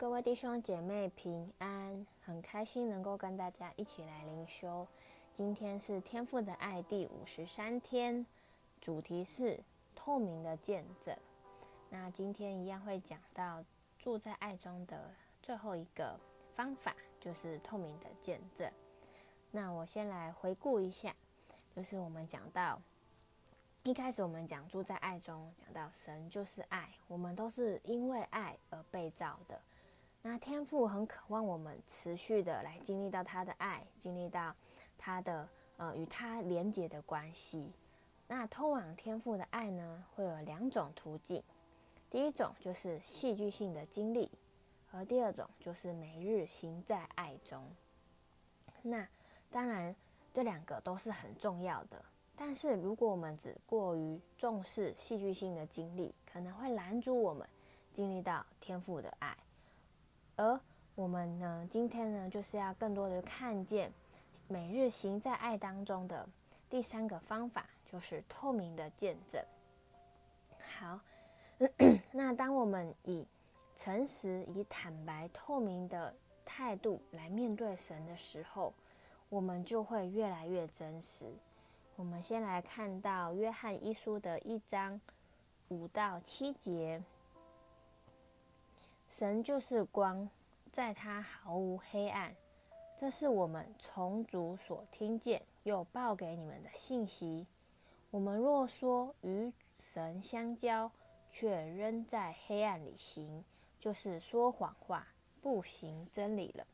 各位弟兄姐妹平安，很开心能够跟大家一起来灵修。今天是天父的爱第五十三天，主题是透明的见证。那今天一样会讲到住在爱中的最后一个方法，就是透明的见证。那我先来回顾一下，就是我们讲到。一开始我们讲住在爱中，讲到神就是爱，我们都是因为爱而被造的。那天父很渴望我们持续的来经历到他的爱，经历到他的呃与他连结的关系。那通往天父的爱呢，会有两种途径。第一种就是戏剧性的经历，而第二种就是每日行在爱中。那当然，这两个都是很重要的。但是，如果我们只过于重视戏剧性的经历，可能会拦阻我们经历到天父的爱。而我们呢，今天呢，就是要更多的看见每日行在爱当中的第三个方法，就是透明的见证。好，那当我们以诚实、以坦白、透明的态度来面对神的时候，我们就会越来越真实。我们先来看到约翰一书的一章五到七节：神就是光，在他毫无黑暗。这是我们从主所听见又报给你们的信息。我们若说与神相交，却仍在黑暗里行，就是说谎话，不行真理了。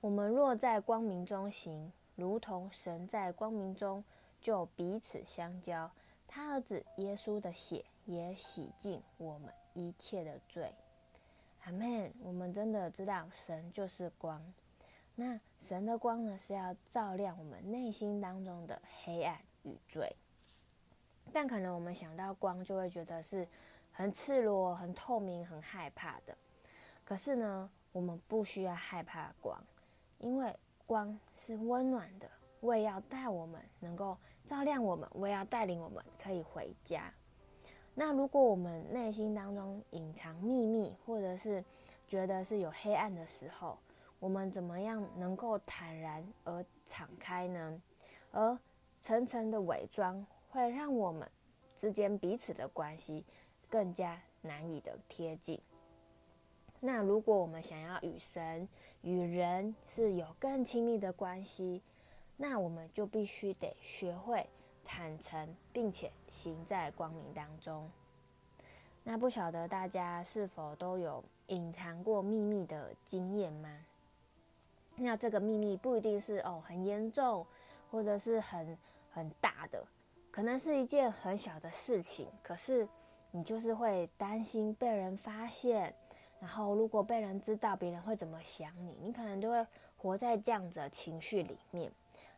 我们若在光明中行，如同神在光明中，就彼此相交。他儿子耶稣的血也洗净我们一切的罪。阿门。我们真的知道神就是光。那神的光呢，是要照亮我们内心当中的黑暗与罪。但可能我们想到光，就会觉得是很赤裸、很透明、很害怕的。可是呢，我们不需要害怕光，因为。光是温暖的，为要带我们能够照亮我们，为要带领我们可以回家。那如果我们内心当中隐藏秘密，或者是觉得是有黑暗的时候，我们怎么样能够坦然而敞开呢？而层层的伪装会让我们之间彼此的关系更加难以的贴近。那如果我们想要与神、与人是有更亲密的关系，那我们就必须得学会坦诚，并且行在光明当中。那不晓得大家是否都有隐藏过秘密的经验吗？那这个秘密不一定是哦很严重，或者是很很大的，可能是一件很小的事情，可是你就是会担心被人发现。然后，如果被人知道，别人会怎么想你？你可能就会活在这样的情绪里面，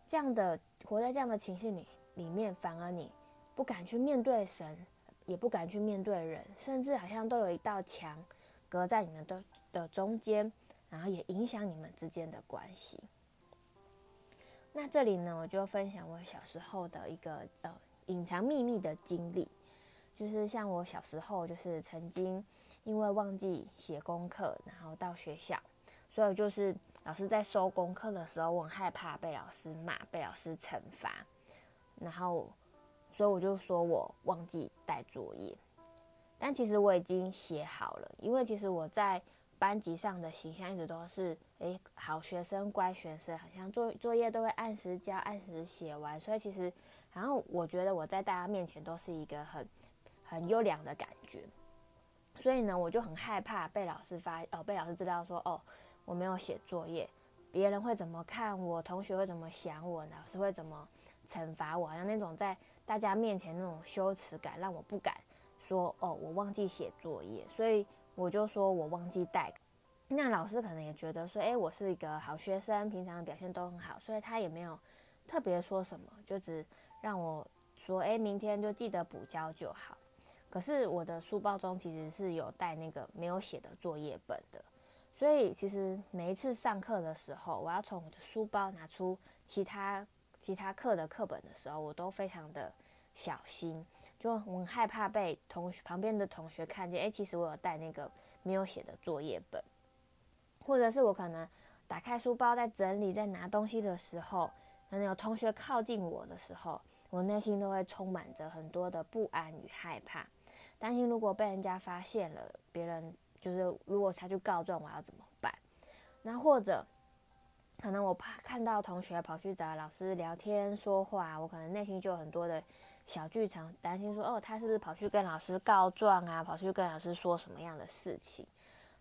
这样的活在这样的情绪里里面，反而你不敢去面对神，也不敢去面对人，甚至好像都有一道墙隔在你们的的中间，然后也影响你们之间的关系。那这里呢，我就分享我小时候的一个呃隐藏秘密的经历，就是像我小时候，就是曾经。因为忘记写功课，然后到学校，所以就是老师在收功课的时候，我很害怕被老师骂，被老师惩罚，然后，所以我就说我忘记带作业，但其实我已经写好了，因为其实我在班级上的形象一直都是诶好学生、乖学生，好像作作业都会按时交、按时写完，所以其实，然后我觉得我在大家面前都是一个很很优良的感觉。所以呢，我就很害怕被老师发，哦，被老师知道说，哦，我没有写作业，别人会怎么看我？同学会怎么想我？老师会怎么惩罚我？好像那种在大家面前那种羞耻感，让我不敢说，哦，我忘记写作业。所以我就说我忘记带。那老师可能也觉得说，诶，我是一个好学生，平常表现都很好，所以他也没有特别说什么，就只让我说，诶，明天就记得补交就好。可是我的书包中其实是有带那个没有写的作业本的，所以其实每一次上课的时候，我要从我的书包拿出其他其他课的课本的时候，我都非常的小心。就很害怕被同学旁边的同学看见。诶，其实我有带那个没有写的作业本，或者是我可能打开书包在整理、在拿东西的时候，可能有同学靠近我的时候，我内心都会充满着很多的不安与害怕，担心如果被人家发现了，别人就是如果他去告状，我要怎么办？那或者可能我怕看到同学跑去找老师聊天说话，我可能内心就有很多的小剧场，担心说哦，他是不是跑去跟老师告状啊？跑去跟老师说什么样的事情？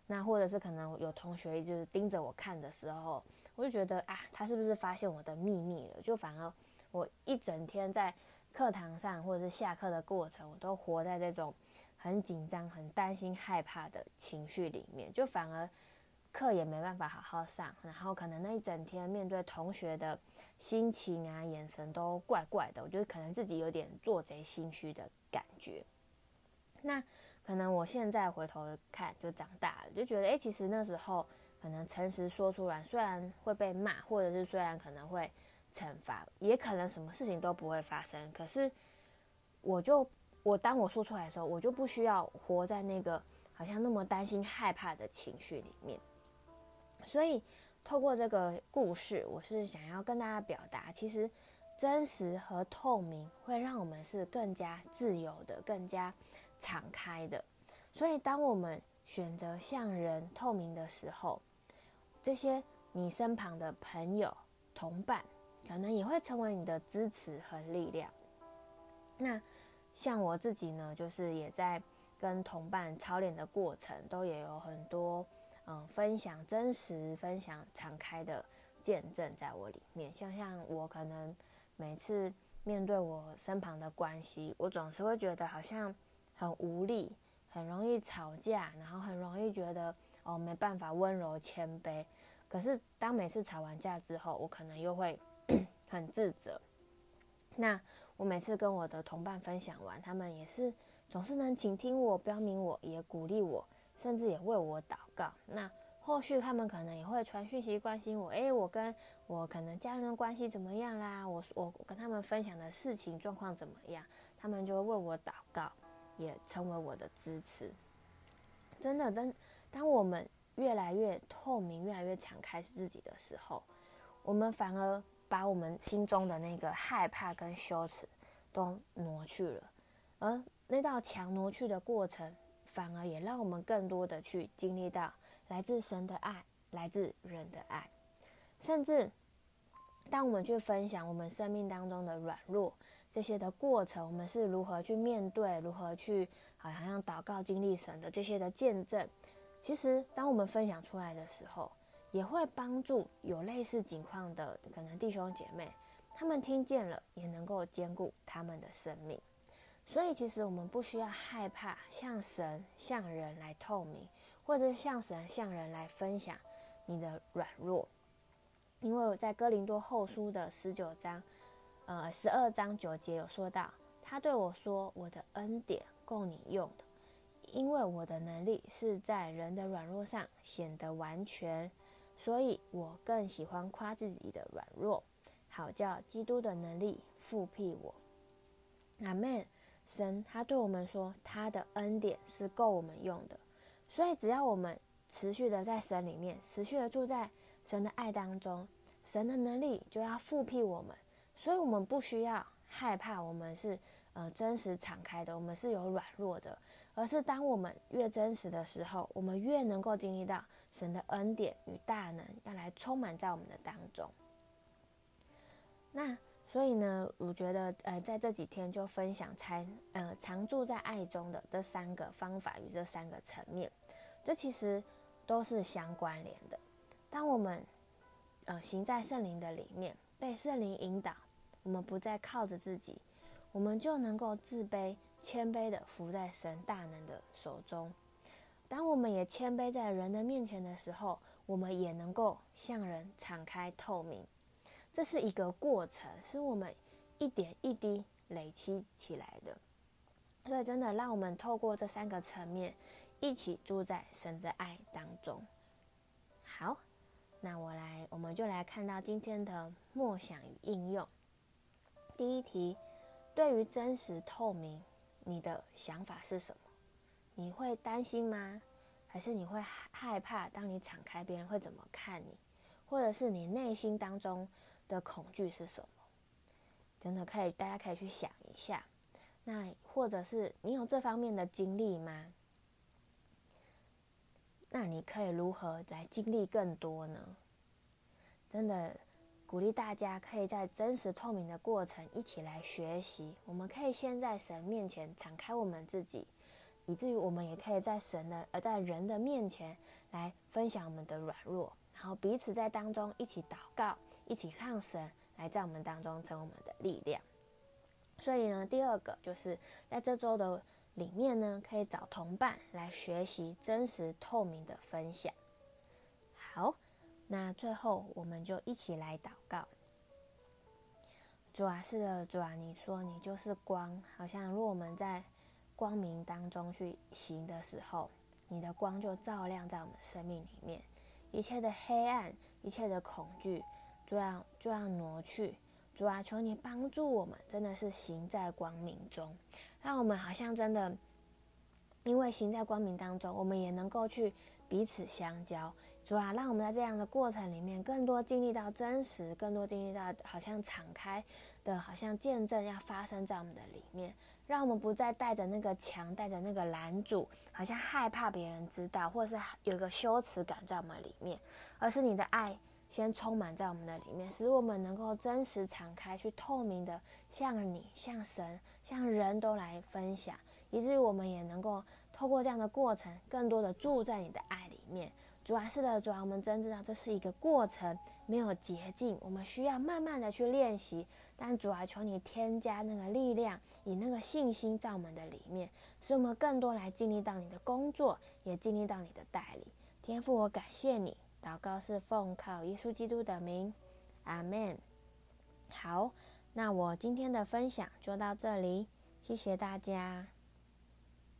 那或者是可能有同学就是盯着我看的时候，我就觉得啊，他是不是发现我的秘密了？就反而我一整天在课堂上或者是下课的过程，我都活在这种很紧张、很担心、害怕的情绪里面，就反而。课也没办法好好上，然后可能那一整天面对同学的心情啊、眼神都怪怪的，我觉得可能自己有点做贼心虚的感觉。那可能我现在回头看，就长大了，就觉得，诶，其实那时候可能诚实说出来，虽然会被骂，或者是虽然可能会惩罚，也可能什么事情都不会发生，可是我就我当我说出来的时候，我就不需要活在那个好像那么担心、害怕的情绪里面。所以，透过这个故事，我是想要跟大家表达，其实真实和透明会让我们是更加自由的、更加敞开的。所以，当我们选择向人透明的时候，这些你身旁的朋友、同伴，可能也会成为你的支持和力量。那像我自己呢，就是也在跟同伴操练的过程，都也有很多。嗯，分享真实、分享敞开的见证在我里面。像像我可能每次面对我身旁的关系，我总是会觉得好像很无力，很容易吵架，然后很容易觉得哦没办法温柔谦卑。可是当每次吵完架之后，我可能又会 很自责。那我每次跟我的同伴分享完，他们也是总是能倾听我、标明我，也鼓励我。甚至也为我祷告。那后续他们可能也会传讯息关心我。诶，我跟我可能家人的关系怎么样啦？我我跟他们分享的事情状况怎么样？他们就会为我祷告，也成为我的支持。真的，当当我们越来越透明、越来越敞开自己的时候，我们反而把我们心中的那个害怕跟羞耻都挪去了。而那道墙挪去的过程。反而也让我们更多的去经历到来自神的爱，来自人的爱，甚至当我们去分享我们生命当中的软弱这些的过程，我们是如何去面对，如何去好像祷告经历神的这些的见证。其实，当我们分享出来的时候，也会帮助有类似情况的可能弟兄姐妹，他们听见了，也能够坚固他们的生命。所以，其实我们不需要害怕向神、向人来透明，或者是向神、向人来分享你的软弱，因为我在哥林多后书的十九章，呃，十二章九节有说到，他对我说：“我的恩典够你用的，因为我的能力是在人的软弱上显得完全，所以我更喜欢夸自己的软弱，好叫基督的能力覆庇我。”阿门。神他对我们说，他的恩典是够我们用的，所以只要我们持续的在神里面，持续的住在神的爱当中，神的能力就要覆庇我们，所以我们不需要害怕，我们是呃真实敞开的，我们是有软弱的，而是当我们越真实的时候，我们越能够经历到神的恩典与大能要来充满在我们的当中。那。所以呢，我觉得，呃，在这几天就分享才，呃，常住在爱中的这三个方法与这三个层面，这其实都是相关联的。当我们，呃，行在圣灵的里面，被圣灵引导，我们不再靠着自己，我们就能够自卑、谦卑的伏在神大能的手中。当我们也谦卑在人的面前的时候，我们也能够向人敞开透明。这是一个过程，是我们一点一滴累积起来的。所以，真的让我们透过这三个层面，一起住在神的爱当中。好，那我来，我们就来看到今天的默想与应用。第一题，对于真实透明，你的想法是什么？你会担心吗？还是你会害怕？当你敞开，别人会怎么看你？或者是你内心当中的恐惧是什么？真的可以，大家可以去想一下。那或者是你有这方面的经历吗？那你可以如何来经历更多呢？真的鼓励大家可以在真实透明的过程一起来学习。我们可以先在神面前敞开我们自己。以至于我们也可以在神的，而在人的面前来分享我们的软弱，然后彼此在当中一起祷告，一起让神来在我们当中成为我们的力量。所以呢，第二个就是在这周的里面呢，可以找同伴来学习真实透明的分享。好，那最后我们就一起来祷告。主啊，是的，主啊，你说你就是光，好像若我们在。光明当中去行的时候，你的光就照亮在我们生命里面，一切的黑暗、一切的恐惧，就要就要挪去。主啊，求你帮助我们，真的是行在光明中，让我们好像真的，因为行在光明当中，我们也能够去彼此相交。主啊，让我们在这样的过程里面，更多经历到真实，更多经历到好像敞开的，好像见证要发生在我们的里面。让我们不再带着那个墙，带着那个拦阻，好像害怕别人知道，或是有个羞耻感在我们里面，而是你的爱先充满在我们的里面，使我们能够真实敞开，去透明的向你、向神、向人都来分享，以至于我们也能够透过这样的过程，更多的住在你的爱里面。主啊，是的，主啊，我们真知道这是一个过程，没有捷径，我们需要慢慢的去练习。但主啊，求你添加那个力量，以那个信心在我们的里面，使我们更多来经历到你的工作，也经历到你的带领。天父，我感谢你。祷告是奉靠耶稣基督的名，阿门。好，那我今天的分享就到这里，谢谢大家。